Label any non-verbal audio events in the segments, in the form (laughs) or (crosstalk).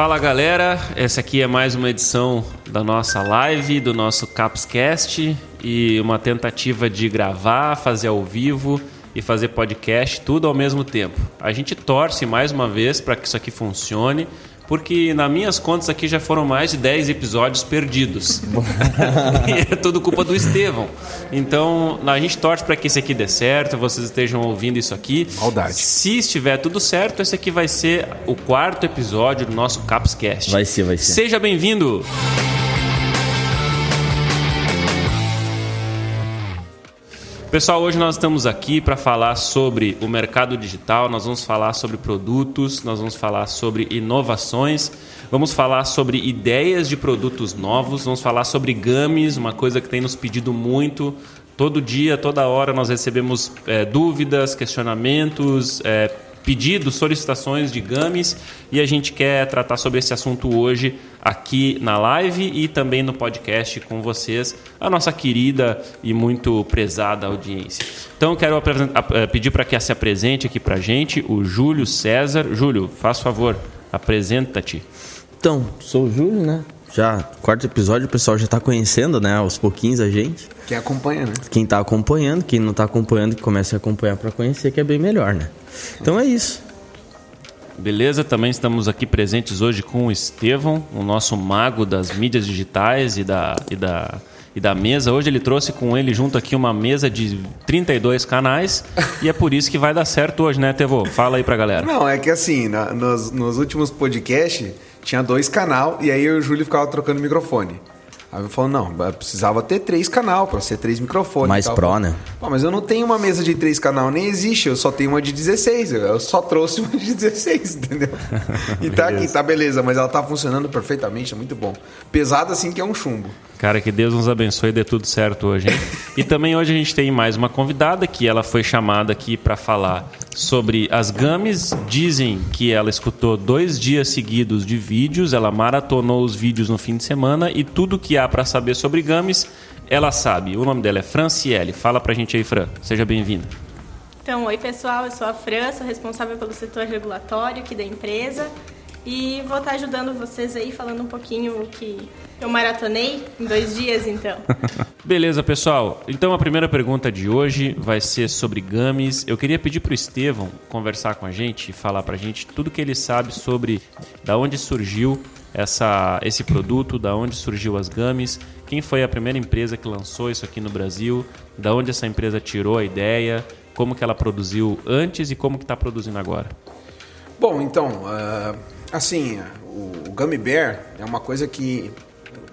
Fala galera, essa aqui é mais uma edição da nossa live, do nosso Capscast e uma tentativa de gravar, fazer ao vivo e fazer podcast, tudo ao mesmo tempo. A gente torce mais uma vez para que isso aqui funcione porque nas minhas contas aqui já foram mais de 10 episódios perdidos. (laughs) e é tudo culpa do Estevão. Então, a gente torce para que esse aqui dê certo, vocês estejam ouvindo isso aqui. Maldade. Se estiver tudo certo, esse aqui vai ser o quarto episódio do nosso Capscast. Vai ser, vai ser. Seja bem-vindo! Pessoal, hoje nós estamos aqui para falar sobre o mercado digital, nós vamos falar sobre produtos, nós vamos falar sobre inovações, vamos falar sobre ideias de produtos novos, vamos falar sobre games, uma coisa que tem nos pedido muito. Todo dia, toda hora nós recebemos é, dúvidas, questionamentos, é, pedidos, solicitações de games e a gente quer tratar sobre esse assunto hoje aqui na live e também no podcast com vocês, a nossa querida e muito prezada audiência. Então quero eh, pedir para que se apresente aqui para a gente o Júlio César. Júlio, faz favor, apresenta-te. Então, sou o Júlio, né? Já quarto episódio, o pessoal já está conhecendo, né? Aos pouquinhos a gente. Quem acompanha, né? Quem está acompanhando, quem não está acompanhando, que comece a acompanhar para conhecer, que é bem melhor, né? Então é isso. Beleza, também estamos aqui presentes hoje com o Estevão, o nosso mago das mídias digitais e da, e da, e da mesa. Hoje ele trouxe com ele junto aqui uma mesa de 32 canais e é por isso que vai dar certo hoje, né, Tevo? Fala aí pra galera. Não, é que assim, na, nos, nos últimos podcasts tinha dois canal e aí eu e o Júlio ficava trocando microfone. Aí eu falo, não, precisava ter três canal para ser três microfones. Mais pro, né? Pô, mas eu não tenho uma mesa de três canal, nem existe, eu só tenho uma de 16. Eu só trouxe uma de 16, (laughs) entendeu? e tá aqui, tá beleza, mas ela tá funcionando perfeitamente, é muito bom. Pesado assim que é um chumbo. Cara, que Deus nos abençoe e dê tudo certo hoje, hein? e também hoje a gente tem mais uma convidada que ela foi chamada aqui para falar sobre as games. Dizem que ela escutou dois dias seguidos de vídeos, ela maratonou os vídeos no fim de semana e tudo que há para saber sobre games, ela sabe. O nome dela é Franciele. Fala pra gente aí, Fran. Seja bem-vinda. Então, oi pessoal, eu sou a Fran, sou responsável pelo setor regulatório aqui da empresa. E vou estar ajudando vocês aí, falando um pouquinho o que eu maratonei em dois dias, então. (laughs) Beleza, pessoal. Então a primeira pergunta de hoje vai ser sobre games. Eu queria pedir para o Estevão conversar com a gente e falar para a gente tudo que ele sabe sobre da onde surgiu essa, esse produto, da onde surgiu as games, quem foi a primeira empresa que lançou isso aqui no Brasil, da onde essa empresa tirou a ideia, como que ela produziu antes e como que está produzindo agora. Bom, então, uh, assim, o Gummy Bear é uma coisa que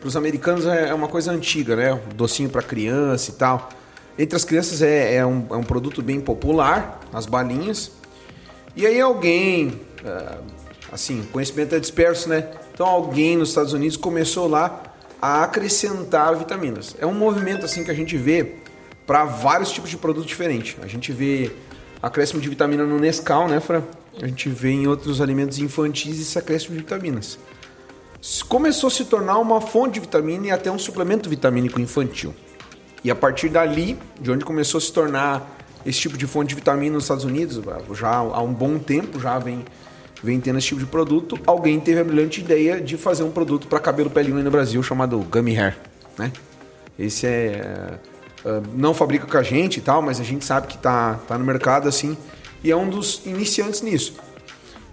para os americanos é, é uma coisa antiga, né? Docinho para criança e tal. Entre as crianças é, é, um, é um produto bem popular, as balinhas. E aí alguém, uh, assim, conhecimento é disperso, né? Então alguém nos Estados Unidos começou lá a acrescentar vitaminas. É um movimento assim que a gente vê para vários tipos de produtos diferentes. A gente vê acréscimo de vitamina no Nescau, né, Fran? A gente vê em outros alimentos infantis esse acréscimo de vitaminas. Começou a se tornar uma fonte de vitamina e até um suplemento vitamínico infantil. E a partir dali, de onde começou a se tornar esse tipo de fonte de vitamina nos Estados Unidos, já há um bom tempo já vem, vem tendo esse tipo de produto, alguém teve a brilhante ideia de fazer um produto para cabelo pelinho no Brasil chamado Gummy Hair. Né? Esse é, é, não fabrica com a gente e tal, mas a gente sabe que está tá no mercado assim e é um dos iniciantes nisso.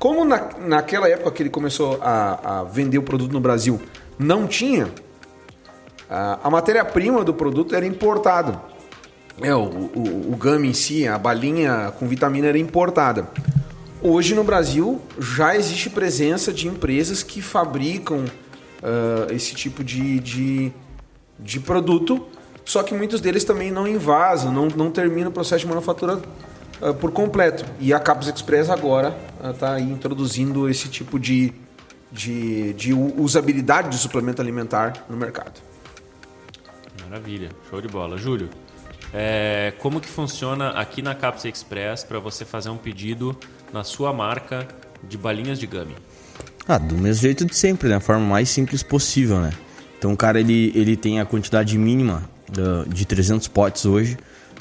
Como na, naquela época que ele começou a, a vender o produto no Brasil não tinha, a, a matéria-prima do produto era importada. É, o, o, o gummy em si, a balinha com vitamina era importada. Hoje no Brasil já existe presença de empresas que fabricam uh, esse tipo de, de, de, produto, só que muitos deles também não invasam, não, não terminam o processo de manufatura uh, por completo. E a Capos Express agora está uh, introduzindo esse tipo de, de, de usabilidade de suplemento alimentar no mercado. Maravilha, show de bola. Júlio, é, como que funciona aqui na Capsa Express para você fazer um pedido na sua marca de balinhas de gummy? Ah, do mesmo jeito de sempre, da né? forma mais simples possível, né? Então o cara ele, ele tem a quantidade mínima uh, de 300 potes hoje.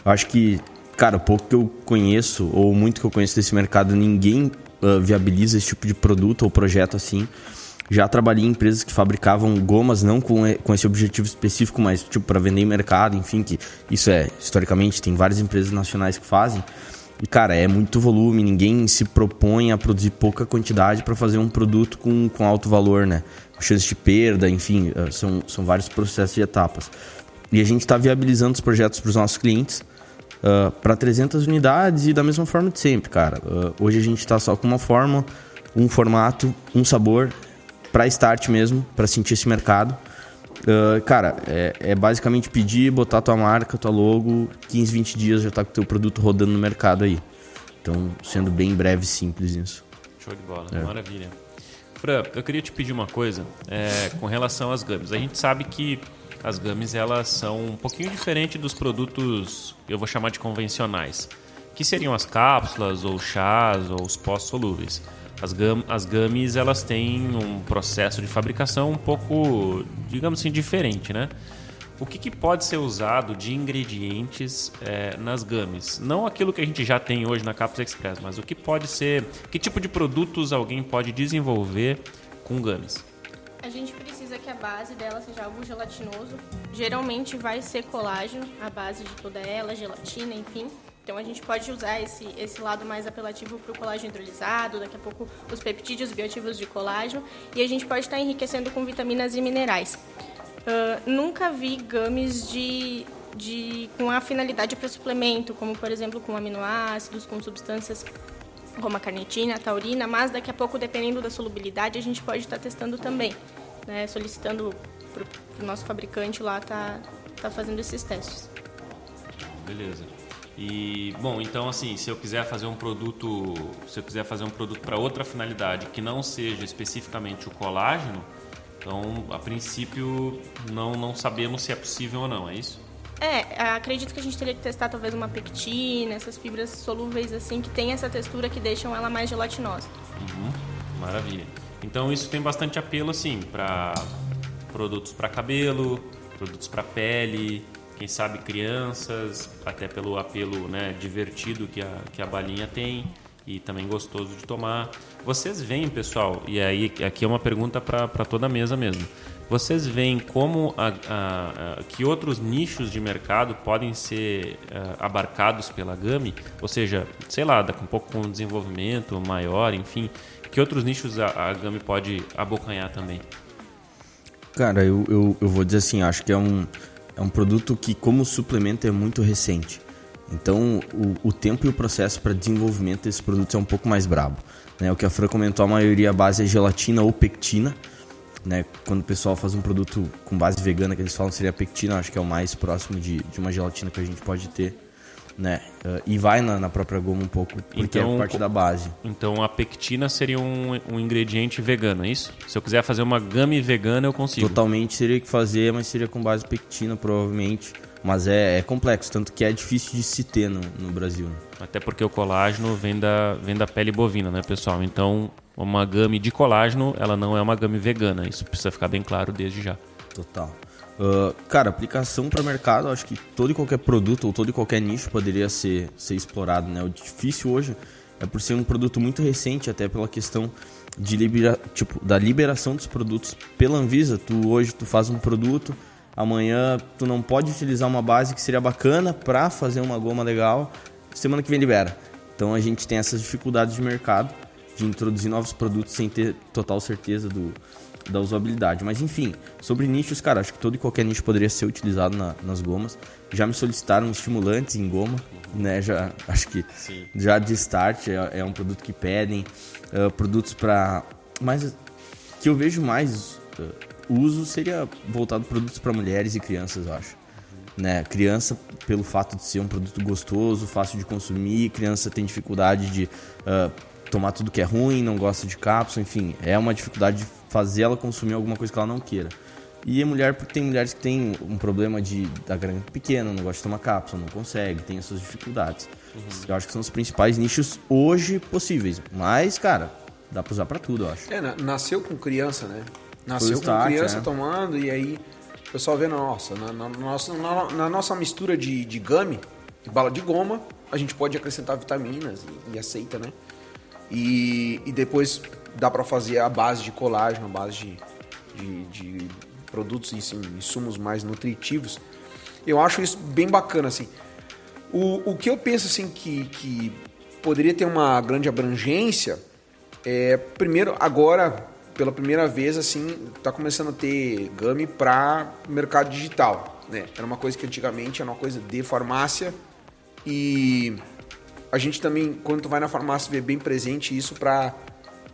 Eu acho que cara, pouco que eu conheço, ou muito que eu conheço desse mercado, ninguém uh, viabiliza esse tipo de produto ou projeto assim. Já trabalhei em empresas que fabricavam gomas não com, com esse objetivo específico, mas tipo para vender em mercado, enfim, que isso é historicamente tem várias empresas nacionais que fazem. E cara, é muito volume, ninguém se propõe a produzir pouca quantidade para fazer um produto com, com alto valor, né? Chance de perda, enfim, eh, são, são vários processos e etapas. E a gente está viabilizando os projetos para os nossos clientes uh, para 300 unidades e da mesma forma de sempre, cara. Uh, hoje a gente está só com uma forma, um formato, um sabor para start mesmo, para sentir esse mercado. Uh, cara, é, é, basicamente pedir, botar tua marca, tua logo, 15, 20 dias já tá com o teu produto rodando no mercado aí. Então, sendo bem breve e simples isso. Show de bola, é. maravilha. Fran, eu queria te pedir uma coisa é, com relação às gummies. A gente sabe que as gummies elas são um pouquinho diferente dos produtos, eu vou chamar de convencionais, que seriam as cápsulas ou chás ou os pós solúveis. As, gum, as gummies elas têm um processo de fabricação um pouco, digamos assim, diferente, né? O que, que pode ser usado de ingredientes é, nas gummies? Não aquilo que a gente já tem hoje na Cápsula Express, mas o que pode ser, que tipo de produtos alguém pode desenvolver com gummies? A gente precisa que a base dela seja algo gelatinoso. Geralmente vai ser colágeno, a base de toda ela, gelatina, enfim. Então a gente pode usar esse, esse lado mais apelativo para o colágeno hidrolisado, daqui a pouco os peptídeos bioativos de colágeno, e a gente pode estar enriquecendo com vitaminas e minerais. Uh, nunca vi gummies de, de, com a finalidade para suplemento, como por exemplo com aminoácidos, com substâncias como a carnitina, a taurina, mas daqui a pouco, dependendo da solubilidade, a gente pode estar testando também, né? solicitando para o nosso fabricante lá estar tá, tá fazendo esses testes. Beleza. E bom, então assim, se eu quiser fazer um produto, se eu quiser fazer um produto para outra finalidade que não seja especificamente o colágeno, então a princípio não não sabemos se é possível ou não, é isso? É, acredito que a gente teria que testar talvez uma pectina, essas fibras solúveis assim que tem essa textura que deixam ela mais gelatinosa. Uhum, maravilha. Então isso tem bastante apelo assim para produtos para cabelo, produtos para pele, quem sabe crianças, até pelo apelo né, divertido que a, que a balinha tem e também gostoso de tomar. Vocês veem, pessoal, e aí aqui é uma pergunta para toda a mesa mesmo. Vocês veem como a, a, a, que outros nichos de mercado podem ser uh, abarcados pela Gami? Ou seja, sei lá, daqui um pouco com um desenvolvimento maior, enfim, que outros nichos a, a Gami pode abocanhar também? Cara, eu, eu, eu vou dizer assim, acho que é um é um produto que, como suplemento, é muito recente. Então, o, o tempo e o processo para desenvolvimento desses produtos é um pouco mais brabo. Né? O que a Fran comentou, a maioria base é gelatina ou pectina. Né? Quando o pessoal faz um produto com base vegana, que eles falam seria pectina, acho que é o mais próximo de, de uma gelatina que a gente pode ter né? Uh, e vai na, na, própria goma um pouco, porque então, é parte da base. Então a pectina seria um, um, ingrediente vegano, é isso? Se eu quiser fazer uma gummy vegana, eu consigo? Totalmente seria que fazer, mas seria com base pectina, provavelmente. Mas é, é complexo, tanto que é difícil de se ter no, no Brasil. Né? Até porque o colágeno vem da, vem da pele bovina, né, pessoal? Então, uma gummy de colágeno, ela não é uma gummy vegana. Isso precisa ficar bem claro desde já. Total. Uh, cara, aplicação para mercado, acho que todo e qualquer produto ou todo e qualquer nicho poderia ser, ser explorado, né? O difícil hoje é por ser um produto muito recente, até pela questão de libera, tipo, da liberação dos produtos pela Anvisa. Tu hoje tu faz um produto, amanhã tu não pode utilizar uma base que seria bacana para fazer uma goma legal, semana que vem libera. Então a gente tem essas dificuldades de mercado de introduzir novos produtos sem ter total certeza do, da usabilidade. Mas enfim, sobre nichos, cara, acho que todo e qualquer nicho poderia ser utilizado na, nas gomas. Já me solicitaram estimulantes em goma, né? Já acho que Sim. já de start é, é, um produto que pedem. Uh, produtos para. Mas que eu vejo mais uh, uso seria voltado produtos para mulheres e crianças, eu acho. Né? Criança, pelo fato de ser um produto gostoso, fácil de consumir, criança tem dificuldade de uh, tomar tudo que é ruim, não gosta de cápsula, enfim, é uma dificuldade de fazer ela consumir alguma coisa que ela não queira. E a mulher, porque tem mulheres que têm um problema de da grande pequena, não gosta de tomar cápsula, não consegue, tem as suas dificuldades. Uhum. Eu acho que são os principais nichos hoje possíveis. Mas, cara, dá pra usar pra tudo, eu acho. É, nasceu com criança, né? Nasceu com criança é. tomando e aí o pessoal vê, nossa, na, na, nossa, na, na nossa mistura de, de gummy, de bala de goma, a gente pode acrescentar vitaminas e, e aceita, né? E, e depois dá para fazer a base de colágeno, a base de, de, de produtos, insumos mais nutritivos. Eu acho isso bem bacana, assim. O, o que eu penso, assim, que, que poderia ter uma grande abrangência é, primeiro, agora, pela primeira vez, assim, está começando a ter GAMI para mercado digital, né? Era uma coisa que antigamente era uma coisa de farmácia e a gente também, quando tu vai na farmácia, vê bem presente isso para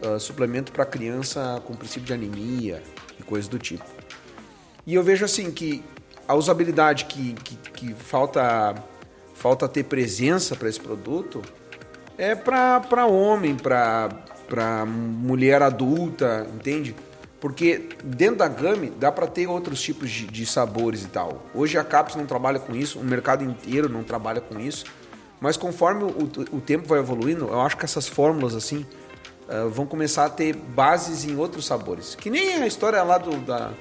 uh, ah, suplemento para criança com princípio de anemia e coisas do tipo. E eu vejo assim que a usabilidade que, que, que falta falta ter presença para esse produto é para homem, para mulher adulta, entende? Porque dentro da Gami dá para ter outros tipos de, de, sabores e tal. Hoje a Caps não trabalha com isso, o mercado inteiro não trabalha com isso. Mas conforme o, o tempo vai evoluindo, eu acho que essas fórmulas assim uh, vão começar a ter bases em outros sabores. Que nem a história lá do, da,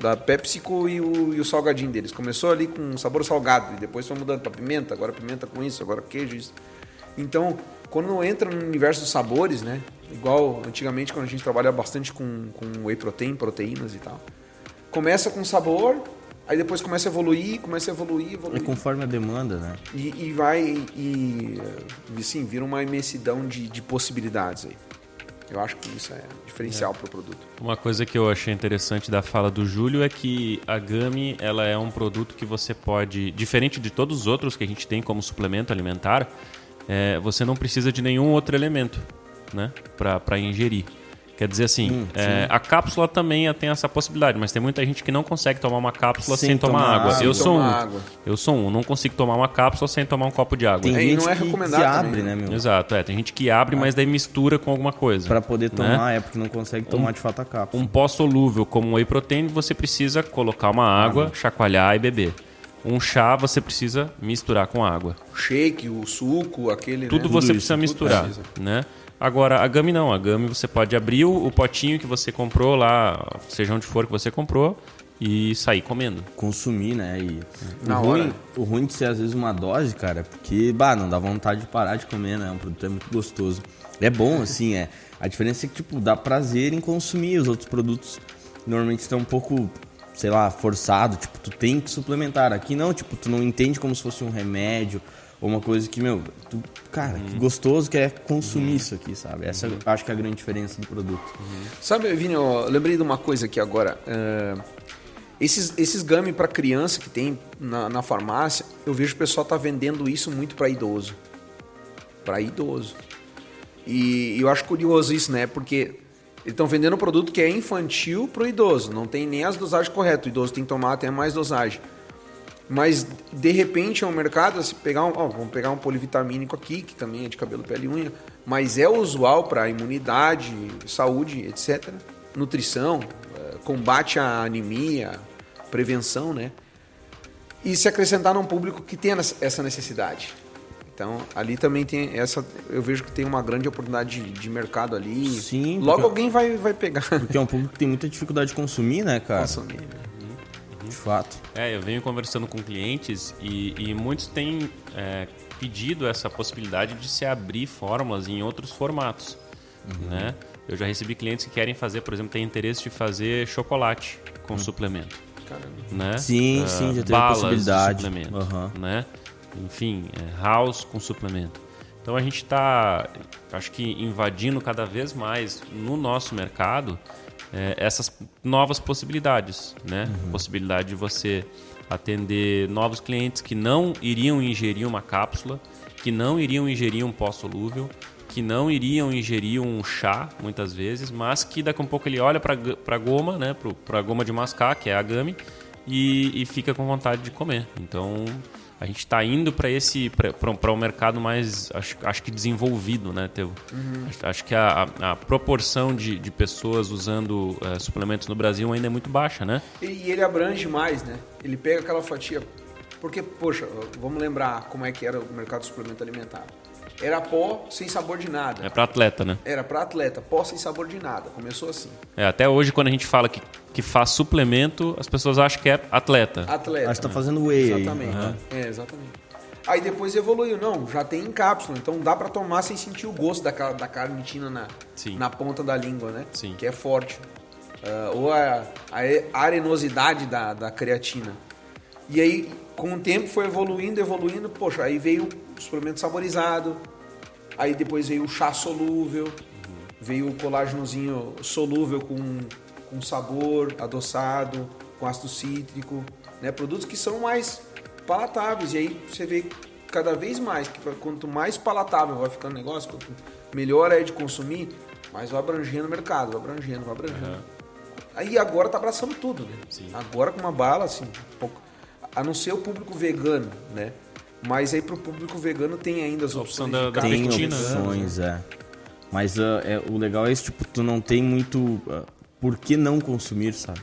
da PepsiCo e o, e o salgadinho deles. Começou ali com sabor salgado e depois foi mudando para pimenta, agora pimenta com isso, agora queijo isso. Então, quando entra no universo dos sabores, né? Igual antigamente quando a gente trabalha bastante com, com whey protein, proteínas e tal. Começa com sabor, aí depois começa a evoluir, começa a evoluir, evoluir. É conforme a demanda, né? E, e vai e assim, vira uma imensidão de, de possibilidades aí. Eu acho que isso é diferencial é. para o produto. Uma coisa que eu achei interessante da fala do Júlio é que a Gami ela é um produto que você pode, diferente de todos os outros que a gente tem como suplemento alimentar, é, você não precisa de nenhum outro elemento né, para ingerir. Quer dizer assim, hum, é, a cápsula também tem essa possibilidade, mas tem muita gente que não consegue tomar uma cápsula sem, sem tomar, tomar, água. eu sou um. Água. Eu sou um, não consigo tomar uma cápsula sem tomar um copo de água. Tem é, gente não é recomendado que, abre, né, meu? Exato, é. Tem gente que abre, mas daí mistura com alguma coisa. Para poder né? tomar, né? é porque não consegue tomar um, de fato a cápsula. Um pó solúvel como whey protein, você precisa colocar uma água, água, chacoalhar e beber. Um chá você precisa misturar com água. O shake, o suco, aquele. Tudo né? você Tudo precisa misturar, né? Agora, a Gami não. A Gami você pode abrir o, o potinho que você comprou lá, seja onde for que você comprou, e sair comendo. Consumir, né? E Na o, ruim, o ruim de ser às vezes uma dose, cara, é porque, bah, não dá vontade de parar de comer, né? O produto é muito gostoso. É bom, (laughs) assim, é. A diferença é que, tipo, dá prazer em consumir os outros produtos. Normalmente estão um pouco, sei lá, forçado. Tipo, tu tem que suplementar. Aqui não, tipo, tu não entende como se fosse um remédio ou uma coisa que, meu, tu, cara, uhum. que gostoso que é consumir uhum. isso aqui, sabe? Essa uhum. acho que é a grande diferença do produto. Sabe, Vini, eu lembrei de uma coisa aqui agora. Uh, esses, esses gummy para criança que tem na, na, farmácia, eu vejo o pessoal tá vendendo isso muito para idoso. Para idoso. E, e eu acho curioso isso, né? Porque eles estão vendendo um produto que é infantil para o idoso. Não tem nem as dosagens corretas. O idoso tem que tomar até mais dosagem. Mas de repente é um mercado, se pegar um, ó, vamos pegar um polivitamínico aqui, que também é de cabelo, pele e unha, mas é usual para imunidade, saúde, etc. Nutrição, eh, combate à anemia, prevenção, né? E se acrescentar num público que tem essa necessidade. Então, ali também tem essa. Eu vejo que tem uma grande oportunidade de, de mercado ali. Sim. Logo alguém vai, vai pegar. Porque é um público que tem muita dificuldade de consumir, né, cara? Consumir, né? de fato. É, eu venho conversando com clientes e, e muitos têm é, pedido essa possibilidade de se abrir fórmulas em outros formatos, uhum. né? Eu já recebi clientes que querem fazer, por exemplo, têm interesse de fazer chocolate com uhum. suplemento. Caramba. Né? Sim, uh, sim, já tem a possibilidade. suplemento, uhum. né? Enfim, é, house com suplemento. Então a gente está, acho que invadindo cada vez mais no nosso mercado é, essas novas possibilidades, né? Uhum. Possibilidade de você atender novos clientes que não iriam ingerir uma cápsula, que não iriam ingerir um pó solúvel, que não iriam ingerir um chá, muitas vezes, mas que daqui a um pouco ele olha para a goma, né? Para a goma de mascar, que é a gami, e, e fica com vontade de comer. Então, a gente está indo para esse para um mercado mais acho, acho que desenvolvido né Teu? Uhum. Acho, acho, que a, a, proporção de, de pessoas usando uh, suplementos no Brasil ainda é muito baixa né e ele abrange mais né ele pega aquela fatia porque poxa vamos lembrar como é que era o mercado de suplemento alimentar era pó sem sabor de nada. É para atleta, né? Era para atleta, pó sem sabor de nada. Começou assim. É, até hoje quando a gente fala que, que faz suplemento, as pessoas acham que é atleta. Atleta. Acho que tá fazendo whey Exatamente. Uhum. É, exatamente. Aí depois evoluiu, não, já tem em cápsula, então dá para tomar sem sentir o gosto da, da carnitina na, na ponta da língua, né? Sim. Que é forte. Uh, ou a, a arenosidade da, da creatina. E aí, com o tempo, foi evoluindo, evoluindo. Poxa, aí veio suplemento saborizado, aí depois veio o chá solúvel, uhum. veio o colágenozinho solúvel com, com sabor, adoçado, com ácido cítrico, né? Produtos que são mais palatáveis. E aí você vê cada vez mais que quanto mais palatável vai ficando o negócio, quanto melhor é de consumir, mais vai abrangendo o mercado, vai abrangendo, vai abrangendo. Uhum. Aí agora tá abraçando tudo, né? Sim. Agora com uma bala, assim, um pouco, a não ser o público vegano, né? Mas aí pro público vegano tem ainda as opções da, da Tem opções, é. Mas uh, é, o legal é isso, tipo, tu não tem muito uh, por que não consumir, sabe?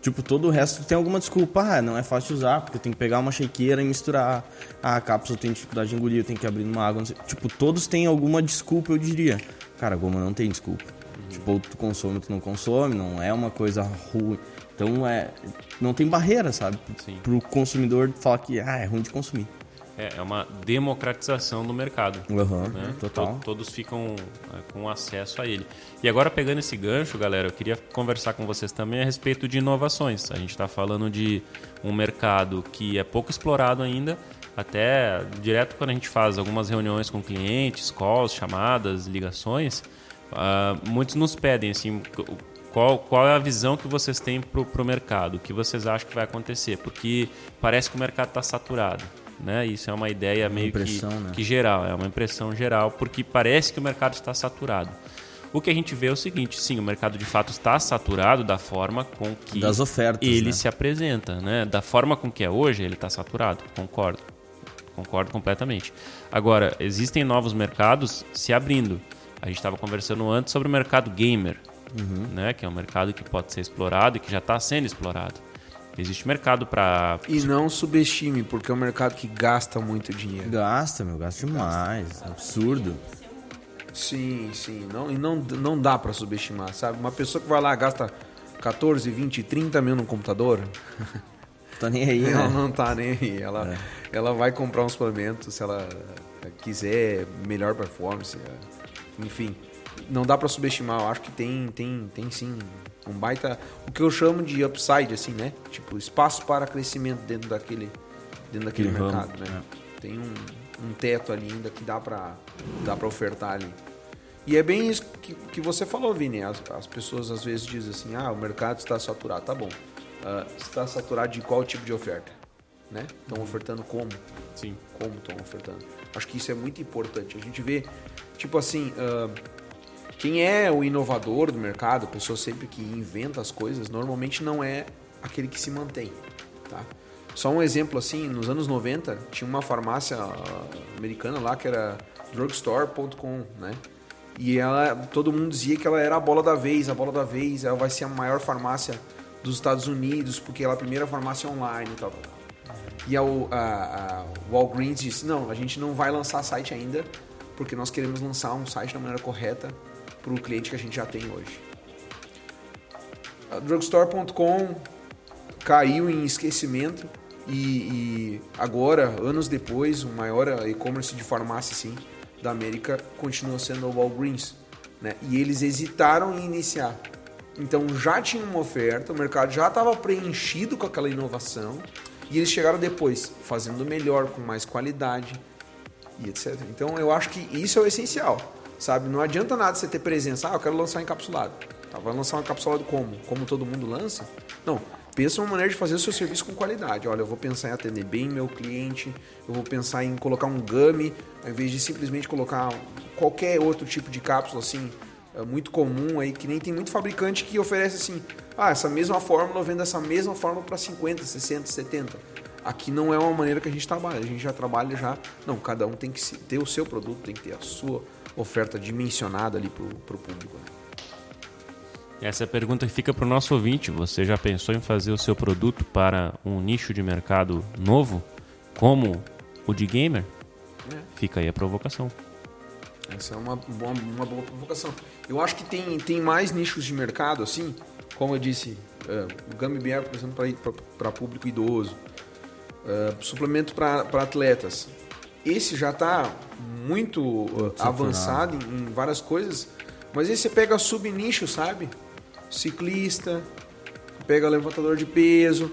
Tipo, todo o resto tem alguma desculpa. Ah, não é fácil de usar, porque tenho que pegar uma shakeira e misturar. Ah, a cápsula tem dificuldade de engolir, eu tenho que abrir numa água. Tipo, todos têm alguma desculpa, eu diria. Cara, a goma não tem desculpa. Uhum. Tipo, ou tu consome ou tu não consome, não é uma coisa ruim. Então, é, não tem barreira, sabe? Sim. Pro consumidor falar que ah, é ruim de consumir. É, é uma democratização do mercado. Uhum, né? Total. Todos ficam é, com acesso a ele. E agora, pegando esse gancho, galera, eu queria conversar com vocês também a respeito de inovações. A gente está falando de um mercado que é pouco explorado ainda, até direto quando a gente faz algumas reuniões com clientes, calls, chamadas, ligações, uh, muitos nos pedem assim, qual, qual é a visão que vocês têm para o mercado, o que vocês acham que vai acontecer, porque parece que o mercado está saturado né? Isso é uma ideia meio que, né? que geral, é uma impressão geral, porque parece que o mercado está saturado. O que a gente vê é o seguinte, sim, o mercado de fato está saturado da forma com que das ofertas, ele né? se apresenta, né? Da forma com que é hoje, ele está saturado, concordo. Concordo completamente. Agora, existem novos mercados se abrindo. A gente estava conversando antes sobre o mercado gamer, uhum. né? Que é um mercado que pode ser explorado e que já está sendo explorado. Existe mercado para. E não subestime, porque é um mercado que gasta muito dinheiro. Gasta, meu, gasta demais. Gasta. Absurdo. Sim, sim. Não, e não, não dá para subestimar, sabe? Uma pessoa que vai lá gasta 14, 20, 30 mil no computador. Tá nem aí, (laughs) Ela né? não tá nem aí. Ela, é. ela vai comprar um suplemento se ela quiser melhor performance. Enfim, não dá para subestimar. Eu acho que tem, tem, tem sim um baita. O que eu chamo de upside, assim, né? Tipo, espaço para crescimento dentro daquele, dentro daquele uhum. mercado, né? É. Tem um, um teto ali ainda que dá para dá pra ofertar ali. E é bem isso que, que você falou, Vini. As, as pessoas às vezes dizem assim: ah, o mercado está saturado. Tá bom. Uh, está saturado de qual tipo de oferta? Né? Estão ofertando como? Sim. Como estão ofertando? Acho que isso é muito importante. A gente vê, tipo assim, uh, quem é o inovador do mercado, a pessoa sempre que inventa as coisas, normalmente não é aquele que se mantém, tá? Só um exemplo assim, nos anos 90 tinha uma farmácia americana lá que era drugstore.com, né? E ela, todo mundo dizia que ela era a bola da vez, a bola da vez, ela vai ser a maior farmácia dos Estados Unidos, porque ela é a primeira farmácia online e tal, tal, tal. E a, a, a Walgreens disse, não, a gente não vai lançar site ainda, porque nós queremos lançar um site da maneira correta para o cliente que a gente já tem hoje. A drugstore.com caiu em esquecimento e, e, agora, anos depois, o maior e-commerce de farmácia sim, da América continua sendo o Walgreens. Né? E eles hesitaram em iniciar. Então já tinha uma oferta, o mercado já estava preenchido com aquela inovação e eles chegaram depois, fazendo melhor, com mais qualidade e etc. Então eu acho que isso é o essencial sabe? Não adianta nada você ter presença. Ah, eu quero lançar encapsulado. Tá, vai lançar um encapsulado como? Como todo mundo lança? Não. Pensa uma maneira de fazer o seu serviço com qualidade. Olha, eu vou pensar em atender bem meu cliente, eu vou pensar em colocar um gummy, ao invés de simplesmente colocar qualquer outro tipo de cápsula assim, é muito comum aí, que nem tem muito fabricante que oferece assim, ah, essa mesma fórmula eu vendo essa mesma fórmula para 50, 60, 70. Aqui não é uma maneira que a gente trabalha, a gente já trabalha já, não, cada um tem que ter o seu produto, tem que ter a sua oferta dimensionada ali para o público. Né? Essa é a pergunta que fica para o nosso ouvinte. Você já pensou em fazer o seu produto para um nicho de mercado novo, como o de gamer? É. Fica aí a provocação. Essa é uma boa, uma boa provocação. Eu acho que tem, tem mais nichos de mercado, assim, como eu disse, uh, o Bear, por exemplo, para público idoso, uh, suplemento para atletas. esse já está muito uh, avançado em, em várias coisas, mas aí você pega subnicho, sabe? Ciclista, pega levantador de peso.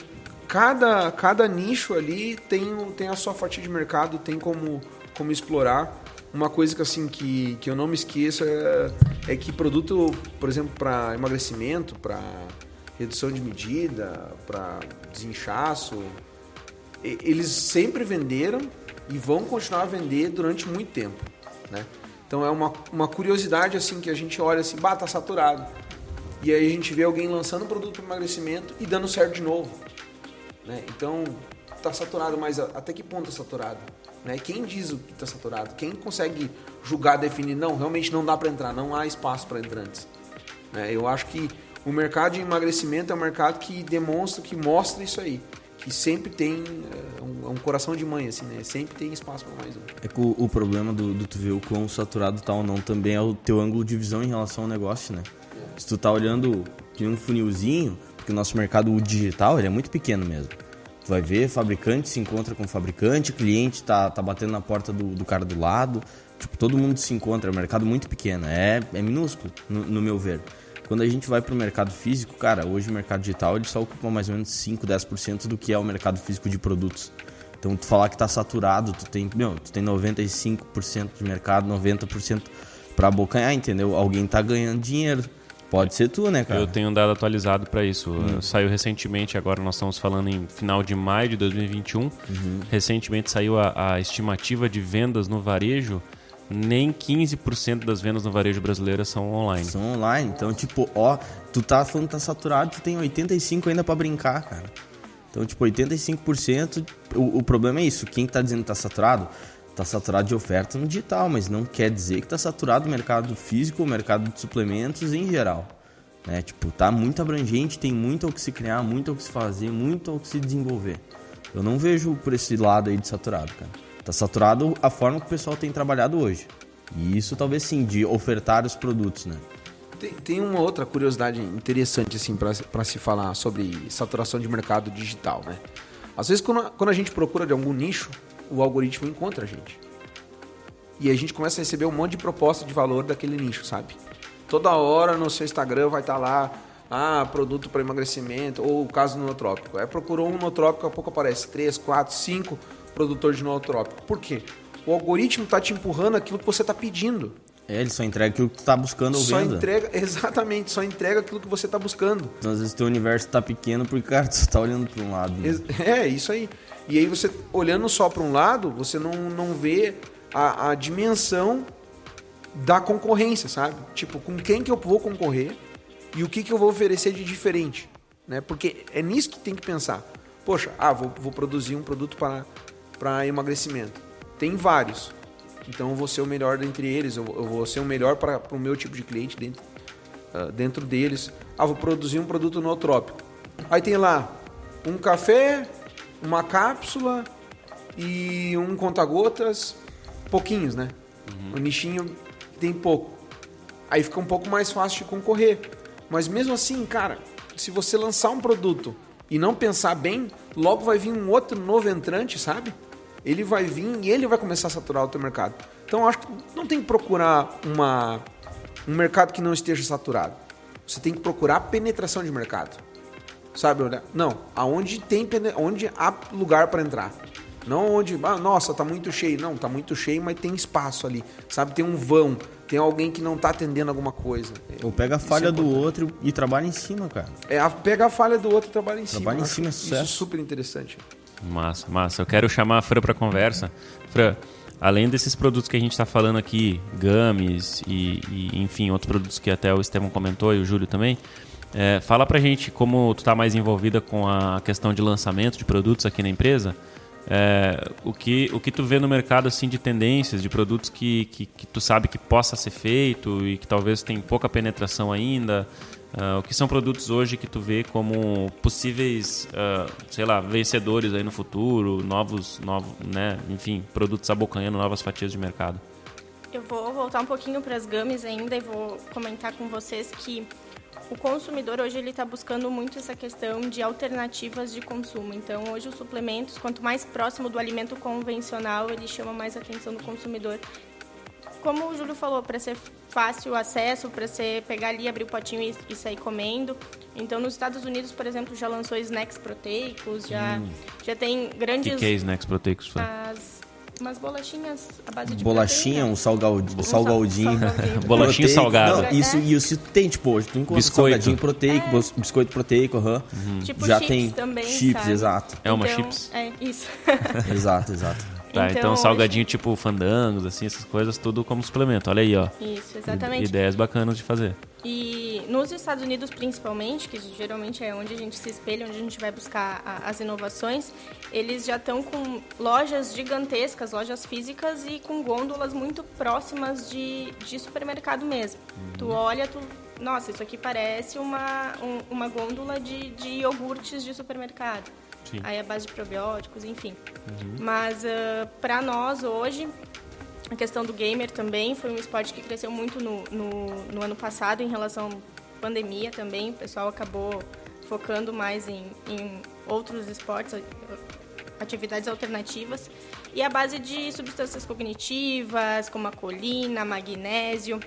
Cada, cada nicho ali tem, tem a sua fatia de mercado, tem como, como explorar. Uma coisa que assim que, que eu não me esqueço é, é que produto, por exemplo, para emagrecimento, para redução de medida, para desinchaço, eles sempre venderam e vão continuar a vender durante muito tempo, né? Então é uma, uma curiosidade assim que a gente olha assim, bah, tá saturado. E aí a gente vê alguém lançando produto para emagrecimento e dando certo de novo. Né? Então tá saturado, mas até que ponto é saturado? Né? Quem diz o que está saturado? Quem consegue julgar, definir, não, realmente não dá para entrar, não há espaço para entrantes. Né? Eu acho que o mercado de emagrecimento é um mercado que demonstra, que mostra isso aí que sempre tem é um, é um, coração de mãe, assim, né? Sempre tem espaço para mais um. É que o, o problema do, do, tu ver o quão saturado tá ou não também é o teu ângulo de visão em relação ao negócio, né? É. Se tu tá olhando de um funilzinho, porque o nosso mercado digital ele é muito pequeno mesmo. Tu vai ver, fabricante se encontra com fabricante, cliente tá, tá batendo na porta do, do cara do lado. Tipo, todo mundo se encontra, é um mercado muito pequeno, é, é minúsculo, no, no meu ver. Quando a gente vai para o mercado físico, cara, hoje o mercado digital ele só ocupa mais ou menos 5, 10% do que é o mercado físico de produtos. Então, tu falar que está saturado, tu tem, meu, tu tem 95% de mercado, 90% para abocanhar, entendeu? Alguém está ganhando dinheiro. Pode ser tu, né, cara? Eu tenho um dado atualizado para isso. Hum. Saiu recentemente, agora nós estamos falando em final de maio de 2021. Uhum. Recentemente saiu a, a estimativa de vendas no varejo nem 15% das vendas no varejo brasileiro são online. São online. Então, tipo, ó, tu tá falando que tá saturado, tu tem 85 ainda para brincar, cara. Então, tipo, 85%, o, o problema é isso. Quem tá dizendo que tá saturado, tá saturado de oferta no digital, mas não quer dizer que tá saturado o mercado físico, o mercado de suplementos em geral. Né? Tipo, tá muito abrangente, tem muito ao que se criar, muito ao que se fazer, muito ao que se desenvolver. Eu não vejo por esse lado aí de saturado, cara. Tá saturado a forma que o pessoal tem trabalhado hoje. E isso talvez sim, de ofertar os produtos, né? Tem, tem uma outra curiosidade interessante assim para se falar sobre saturação de mercado digital, né? Às vezes quando a, quando a gente procura de algum nicho, o algoritmo encontra a gente. E a gente começa a receber um monte de proposta de valor daquele nicho, sabe? Toda hora no seu Instagram vai estar tá lá, ah, produto para emagrecimento, ou o caso no nootrópico. É, procurou um nootrópico, daqui a pouco aparece 3, 4, 5 produtor de nootrópico. Por quê? O algoritmo está te empurrando aquilo que você está pedindo. É, ele só entrega aquilo que tu está buscando ou só venda. entrega, (laughs) exatamente, só entrega aquilo que você está buscando. Então, às vezes teu universo está pequeno porque, cara, (laughs) tu está olhando para um lado. Né? (laughs) É, isso aí. E aí você, olhando só para um lado, você não, não vê a, a dimensão da concorrência, sabe? Tipo, com quem que eu vou concorrer e o que, que eu vou oferecer de diferente, né? Porque é nisso que tem que pensar. Poxa, ah, vou, vou produzir um produto para para emagrecimento. Tem vários. Então eu vou ser o melhor dentre eles, eu, eu vou ser o melhor para o meu tipo de cliente dentro, uh, dentro deles. Ah, vou produzir um produto nootrópico. Aí tem lá um café, uma cápsula e um conta-gotas, pouquinhos, né? Uhum. O nichinho tem pouco. Aí fica um pouco mais fácil de concorrer. Mas mesmo assim, cara, se você lançar um produto e não pensar bem, logo vai vir um outro novo entrante, sabe? Ele vai vir e ele vai começar a saturar o teu mercado. Então acho que não tem que procurar uma, um mercado que não esteja saturado. Você tem que procurar penetração de mercado. Sabe? Não, aonde tem onde há lugar para entrar. Não onde, ah, nossa, tá muito cheio. Não, tá muito cheio, mas tem espaço ali. Sabe? Tem um vão, tem alguém que não tá atendendo alguma coisa. Ou pega a falha é do outro e trabalha em cima, cara. É, pega a falha do outro e trabalha em trabalha cima. Trabalha em cima, é sucesso. Isso é super interessante. Massa, massa. Eu quero chamar a Fran para conversa. Fran, além desses produtos que a gente está falando aqui, gummies e, e, enfim, outros produtos que até o Estevam comentou e o Júlio também, é, fala pra gente como tu está mais envolvida com a questão de lançamento de produtos aqui na empresa. É, o, que, o que tu vê no mercado assim de tendências, de produtos que, que, que tu sabe que possa ser feito e que talvez tem pouca penetração ainda, Uh, o que são produtos hoje que tu vê como possíveis, uh, sei lá, vencedores aí no futuro, novos, novos, né, enfim, produtos abocanhando novas fatias de mercado? Eu vou voltar um pouquinho para as gummies ainda e vou comentar com vocês que o consumidor hoje ele está buscando muito essa questão de alternativas de consumo. Então, hoje os suplementos, quanto mais próximo do alimento convencional, ele chama mais a atenção do consumidor. Como o Júlio falou, para ser fácil acesso, para você pegar ali, abrir o potinho e, e, sair comendo. Então, nos Estados Unidos, por exemplo, já lançou snacks proteicos, já, hum. já tem grandes... O que, que é snacks proteicos? As umas bolachinhas à base de Bolachinha, proteína. um salgadinho. Um salgadinho. Bolachinho salgado. Não, isso, e isso tem, tipo, hoje tu encontra Biscoito. salgadinho proteico, É. biscoito proteico, aham. Tipo Já chips tem também, chips, sabe? exato. É uma Então, chips? É, isso. Exato, exato. (laughs) Tá, então, hoje- salgadinho tipo fandangos, assim, essas coisas, tudo como suplemento. Olha aí, ó. Isso, exatamente. Ideias bacanas de fazer. E nos Estados Unidos, principalmente, que geralmente é onde a gente se espelha, onde a gente vai buscar a- as inovações, eles já estão com lojas gigantescas, lojas físicas e com gôndolas muito próximas de, de supermercado mesmo. Tu olha, tu. Nossa, isso aqui parece uma, um- uma gôndola de, de iogurtes de supermercado. Sim. Aí a base de probióticos, enfim. Mas para nós hoje, a questão do gamer também foi um esporte que cresceu muito no, no, no ano passado em relação à pandemia também. O pessoal acabou focando mais em, em outros esportes, atividades alternativas. E a base de substâncias cognitivas, como a colina, magnésio.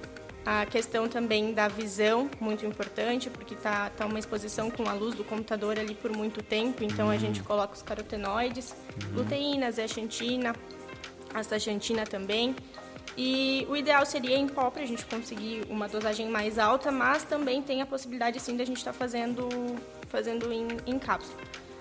A questão também da visão, muito importante, porque tá, tá uma exposição com a luz do computador ali por muito tempo, então a gente coloca os carotenoides, luteína, zeaxantina, astaxantina também. E o ideal seria em pó para a gente conseguir uma dosagem mais alta, mas também tem a possibilidade sim da gente estar fazendo, fazendo em, em cápsula.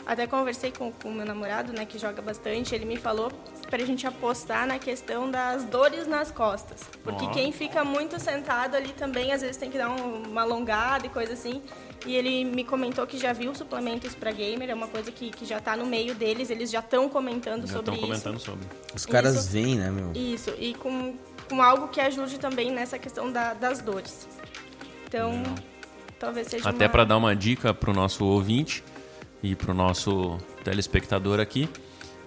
Até conversei com o meu namorado, né, que joga bastante, ele me falou para a gente apostar na questão das dores nas costas. Porque Ó. quem fica muito sentado ali também, às vezes tem que dar um- uma alongada e coisa assim. E ele me comentou que já viu suplementos para gamer, é uma coisa que, que já está no meio deles, eles já estão comentando Já sobre estão isso. comentando sobre. Os caras Isso. vêm, né, meu? Isso, e com, com algo que ajude também nessa questão da- das dores. Então, talvez seja Até uma... para dar uma dica pro nosso ouvinte e pro nosso telespectador aqui,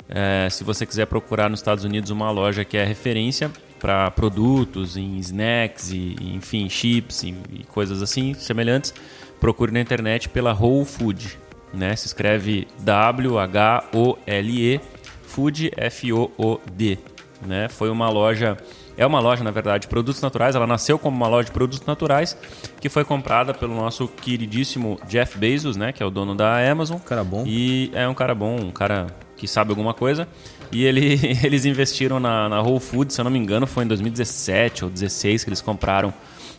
é, se você quiser procurar nos Estados Unidos uma loja que é referência para produtos em snacks e, e, enfim, chips e, e coisas assim semelhantes, procure na internet pela Whole Food, né? Se escreve W-H-O-L-E, Food, F-O-O-D, né? Foi uma loja, é uma loja, na verdade, de produtos naturais. Ela nasceu como uma loja de produtos naturais que foi comprada pelo nosso queridíssimo Jeff Bezos, né? Que é o dono da Amazon. Cara bom. E é um cara bom, um cara que sabe alguma coisa. E ele, (laughs) eles investiram na, na Whole Foods, se eu não me engano, foi em 2017 ou 2016 que eles compraram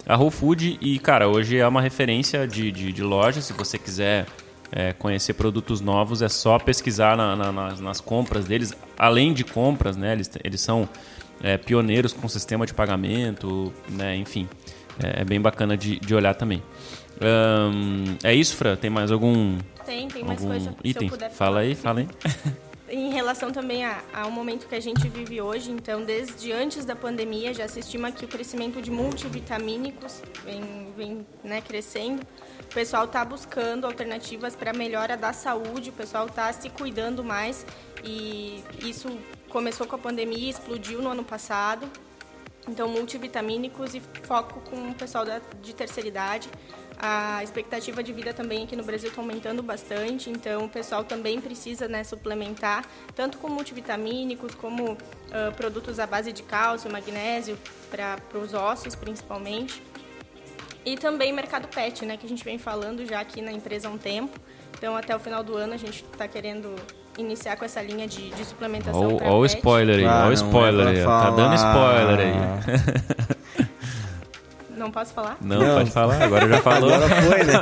a Whole Food. E, cara, hoje é uma referência de, de, de loja. Se você quiser é, conhecer produtos novos, é só pesquisar na- na- nas, nas compras deles. Além de compras, né? Eles, eles são é, pioneiros com sistema de pagamento, né? Enfim, é, é bem bacana de, de olhar também. Ahn, é isso, Fran? Tem mais algum, Tem, tem mais algum coisa. Se eu item? puder Fala aí, fala aí. (laughs) Em relação também ao momento que a gente vive hoje, então, desde antes da pandemia, já se estima que o crescimento de multivitamínicos vem, vem né, crescendo. O pessoal está buscando alternativas para melhora da saúde, o pessoal está se cuidando mais e isso começou com a pandemia, explodiu no ano passado. Então, multivitamínicos e foco com o pessoal da, de terceira idade. A expectativa de vida também aqui no Brasil está aumentando bastante, então o pessoal também precisa né, suplementar, tanto com multivitamínicos, como ah, produtos à base de cálcio, magnésio, para os ossos principalmente. E também mercado pet, né, que a gente vem falando já aqui na empresa há um tempo. Então, até o final do ano, a gente está querendo iniciar com essa linha de, de suplementação Olha o pet. spoiler aí, Ah, olha o não spoiler aí. Tá dando spoiler aí. (laughs) Não posso falar? Não, Não. pode falar, agora já falou. Agora foi, né?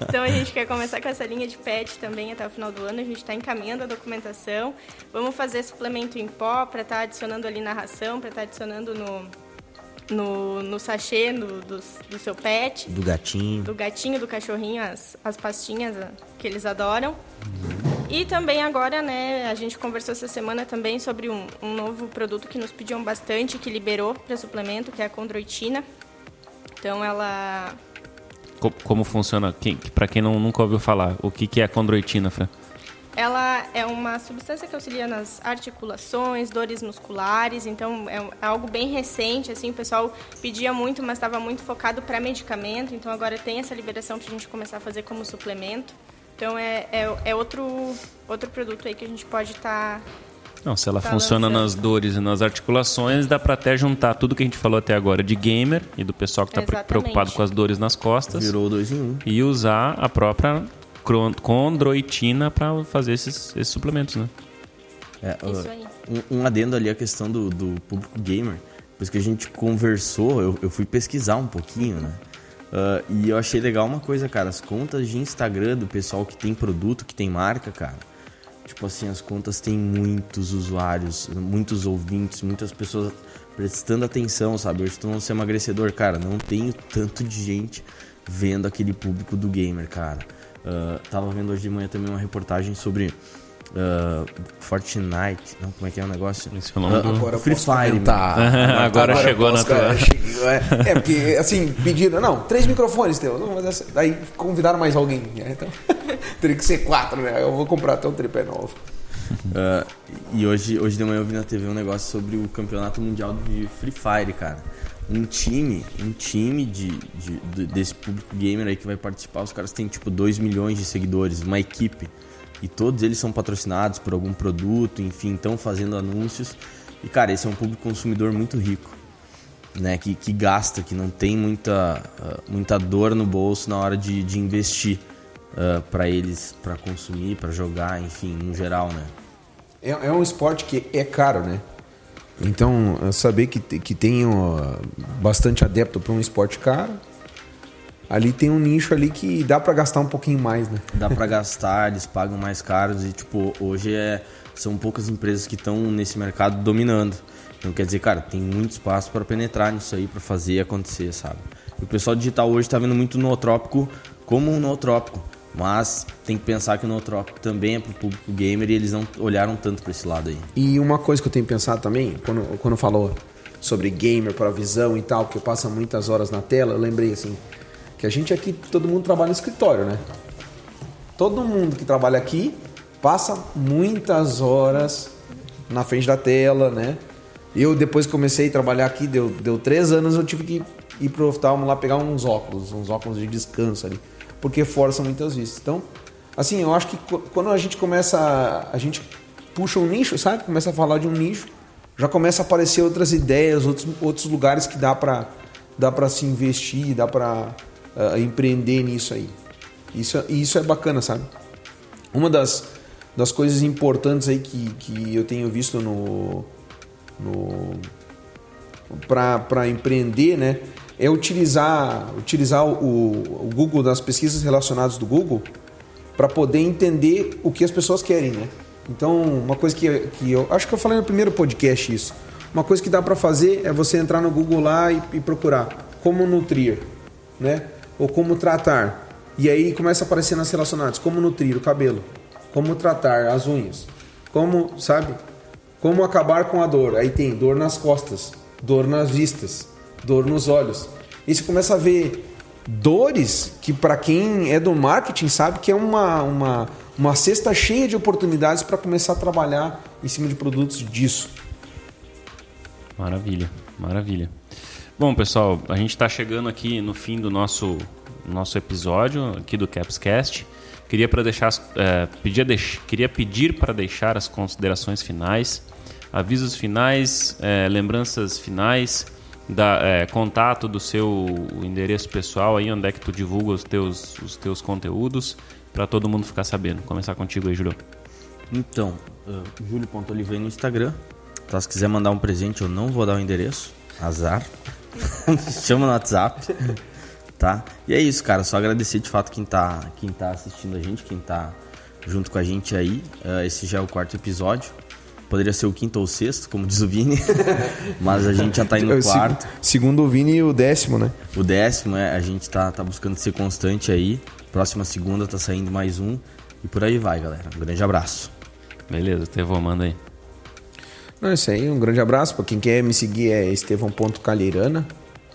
(laughs) Então a gente quer começar com essa linha de PET também até o final do ano. A gente está encaminhando a documentação. Vamos fazer suplemento em pó para estar adicionando ali na ração, para estar adicionando no, no, no sachê no- do, do seu pet, Do gatinho. do gatinho, do cachorrinho, as, as pastinhas ah, que eles adoram. E também agora, né, a gente conversou essa semana também sobre um, um novo produto que nos pediam bastante, que liberou para suplemento, que é a condroitina. Então ela Co- Como funciona? Quem, para quem não, nunca ouviu falar, o que, que é a condroitina, Fran? ela é uma substância que auxilia nas articulações, dores musculares, então é, é algo bem recente, assim, o pessoal pedia muito, mas estava muito focado para medicamento, então agora tem essa liberação para a gente começar a fazer como suplemento. Então é, é, é outro, outro produto aí que a gente pode estar... Tá, não, se ela tá funciona lançando. nas dores e nas articulações, dá para até juntar tudo que a gente falou até agora de gamer e do pessoal que está preocupado com as dores nas costas. Virou dois em um. E usar a própria condroitina para fazer esses, esses suplementos, né? É, um, um, adendo ali a questão do, do público gamer. Depois que a gente conversou, eu, eu fui pesquisar um pouquinho, né? Uh, e eu achei legal uma coisa, cara. As contas de Instagram do pessoal que tem produto, que tem marca, cara. Tipo assim, as contas têm muitos usuários, muitos ouvintes, muitas pessoas prestando atenção, sabe? Eu estou não ser emagrecedor, cara. Não tenho tanto de gente vendo aquele público do gamer, cara. Uh, tava vendo hoje de manhã também uma reportagem sobre uh, Fortnite. Não, como é que é o negócio? Esse é o nome uh, do... Agora Free Fire. agora, agora chegou na tua. É, é, porque assim, pediram, não, três microfones, teu. Não, mas essa, aí convidaram mais alguém. Né? Então, (laughs) teria que ser quatro, né? Eu vou comprar até um tripé novo. Uh, e hoje, hoje de manhã eu vi na TV um negócio sobre o campeonato mundial de Free Fire, cara um time, um time de, de, de, desse público gamer aí que vai participar, os caras têm tipo 2 milhões de seguidores, uma equipe. E todos eles são patrocinados por algum produto, enfim, estão fazendo anúncios. E cara, esse é um público consumidor muito rico, né? Que, que gasta, que não tem muita, uh, muita dor no bolso na hora de, de investir uh, para eles, para consumir, para jogar, enfim, no geral, né? É, é um esporte que é caro, né? Então, saber que, que tem bastante adepto para um esporte caro, ali tem um nicho ali que dá para gastar um pouquinho mais, né? Dá para gastar, eles pagam mais caros e tipo, hoje é, são poucas empresas que estão nesse mercado dominando. Então quer dizer, cara, tem muito espaço para penetrar nisso aí, para fazer acontecer, sabe? E o pessoal digital hoje está vendo muito nootrópico como um nootrópico. Mas tem que pensar que o Nootropic também é para o público gamer e eles não olharam tanto para esse lado aí. E uma coisa que eu tenho pensado também, quando, quando falou sobre gamer para visão e tal, que passa muitas horas na tela, eu lembrei assim, que a gente aqui, todo mundo trabalha no escritório, né? Todo mundo que trabalha aqui passa muitas horas na frente da tela, né? Eu, depois que comecei a trabalhar aqui, deu, deu três anos, eu tive que ir pro oftalmo lá pegar uns óculos, uns óculos de descanso ali porque força muitas vezes. Então, assim, eu acho que quando a gente começa, a gente puxa um nicho, sabe? Começa a falar de um nicho, já começa a aparecer outras ideias, outros, outros lugares que dá para dá para se investir, dá para uh, empreender nisso aí. Isso, isso é bacana, sabe? Uma das, das coisas importantes aí que, que eu tenho visto no, no para empreender, né? é utilizar, utilizar o, o Google nas pesquisas relacionadas do Google para poder entender o que as pessoas querem, né? Então, uma coisa que, que eu acho que eu falei no primeiro podcast isso. Uma coisa que dá para fazer é você entrar no Google lá e, e, procurar como nutrir, né? Ou como tratar. E aí começa a aparecer nas relacionadas como nutrir o cabelo, como tratar as unhas, como, sabe? Como acabar com a dor. Aí tem dor nas costas, dor nas vistas, dor nos olhos. E você começa a ver dores que para quem é do marketing sabe que é uma, uma, uma cesta cheia de oportunidades para começar a trabalhar em cima de produtos disso. Maravilha, maravilha. Bom, pessoal, a gente está chegando aqui no fim do nosso, nosso episódio aqui do Capscast. Queria, para deixar, é, pedir, queria pedir para deixar as considerações finais, avisos finais, é, lembranças finais da, é, contato do seu endereço pessoal aí, onde é que tu divulga os teus, os teus conteúdos, para todo mundo ficar sabendo. Começar contigo aí, Júlio. Então, uh, no Instagram. Tá, se quiser mandar um presente, eu não vou dar o endereço. Azar. (laughs) Chama no WhatsApp. Tá? E é isso, cara. Só agradecer de fato quem tá, quem tá assistindo a gente, quem tá junto com a gente aí. Uh, esse já é o quarto episódio. Poderia ser o quinto ou o sexto, como diz o Vini. (laughs) Mas a gente já tá indo no quarto. Segundo o Vini, o décimo, né? O décimo, é. A gente tá, tá buscando ser constante aí. Próxima segunda tá saindo mais um. E por aí vai, galera. Um grande abraço. Beleza, Estevão, manda aí. Não, é isso aí. Um grande abraço. Pra quem quer me seguir é estevão.calheirana.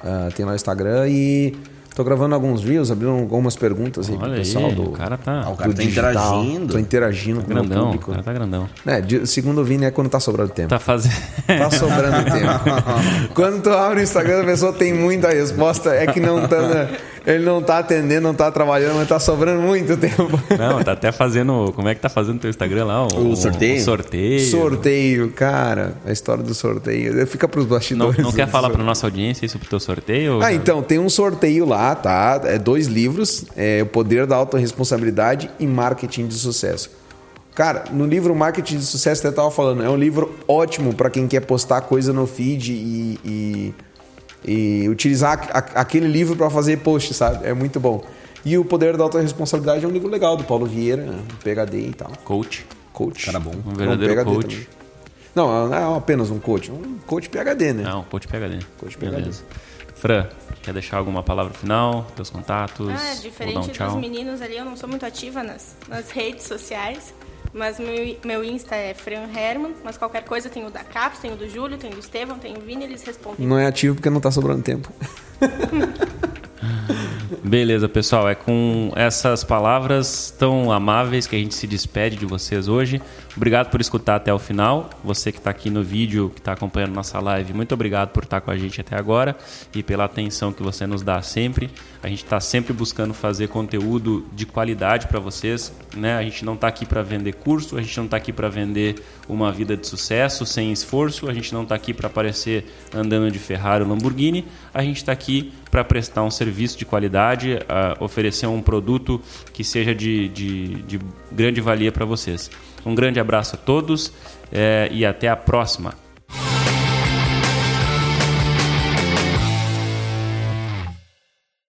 Uh, tem lá o Instagram e Tô gravando alguns reels, abrindo algumas perguntas aí pro Olha pessoal aí, do, o cara tá Ah, o cara tá digital. interagindo. Tô interagindo com o meu grandão. O público. cara tá grandão. É, de- segundo o Vini é quando tá sobrando tempo. Tá fazendo. Tá sobrando (laughs) tempo. Quando tu abre o Instagram, a pessoa tem muita resposta, é que não tá, na- ele não tá atendendo, não tá trabalhando, mas tá sobrando muito tempo. Não, tá até fazendo. Como é que tá fazendo teu Instagram lá? O sorteio? O sorteio. Sorteio, cara, a história do sorteio. Fica pros Não, bastidores. não quer do falar sorteio. pra nossa audiência isso pro teu sorteio? Ah, então, tem um sorteio lá, tá? É dois livros, é O Poder da Autoresponsabilidade e Marketing de Sucesso. Cara, no livro Marketing de Sucesso, eu tava falando, é um livro ótimo para quem quer postar coisa no feed e, e, e utilizar a- aquele livro para fazer post, sabe? É muito bom. E O Poder da Autoresponsabilidade é um livro legal, do Paulo Vieira, né? um PhD e tal. Coach. Coach. Cara bom. Um verdadeiro PhD coach. também. Não, não é apenas um coach, um coach PhD, né? Não, coach PHD. Coach PhD. Beleza. Fran, quer deixar alguma palavra final? Teus contatos? Ah, um diferente tchau? dos meninos ali, eu não sou muito ativa nas, nas redes sociais. Mas meu, meu Insta é Fran Herman, mas qualquer coisa tem o da Caps, tem o do Júlio, tem o do Estevão, tem o Vini, eles respondem. Não é ativo porque não tá sobrando tempo. (laughs) Beleza, pessoal. É com essas palavras tão amáveis que a gente se despede de vocês hoje. Obrigado por escutar até o final. Você que está aqui no vídeo, que está acompanhando nossa live, muito obrigado por estar com a gente até agora e pela atenção que você nos dá sempre. A gente está sempre buscando fazer conteúdo de qualidade para vocês. Né? A gente não está aqui para vender curso, a gente não está aqui para vender uma vida de sucesso sem esforço, a gente não está aqui para aparecer andando de Ferrari ou Lamborghini. A gente está aqui para prestar um serviço de qualidade, ah, oferecer um produto que seja de, de, de grande valia para vocês. Um grande abraço a todos eh, e até a próxima.